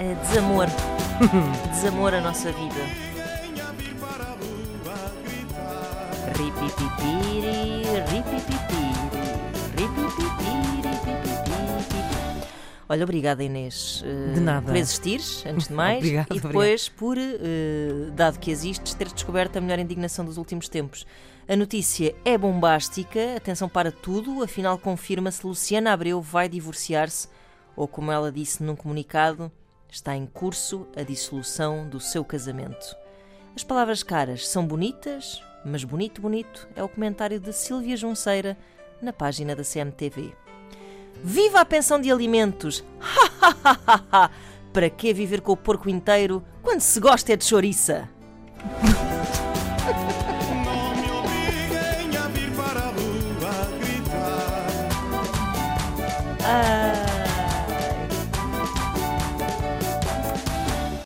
É desamor. desamor a nossa vida. Ripipipiri, ripipipiri, ripipipiri. Olha, obrigada Inês eh, De nada. por existires, antes de mais, Obrigado, e depois por, eh, dado que existes, teres descoberto a melhor indignação dos últimos tempos. A notícia é bombástica, atenção para tudo, afinal confirma-se Luciana Abreu vai divorciar-se, ou como ela disse num comunicado, Está em curso a dissolução do seu casamento. As palavras caras são bonitas, mas bonito, bonito é o comentário de Silvia Junceira na página da CMTV. Viva a pensão de alimentos! Ha ha ha ha! ha. Para que viver com o porco inteiro quando se gosta é de chouriça? Não me a vir para a gritar. Ah.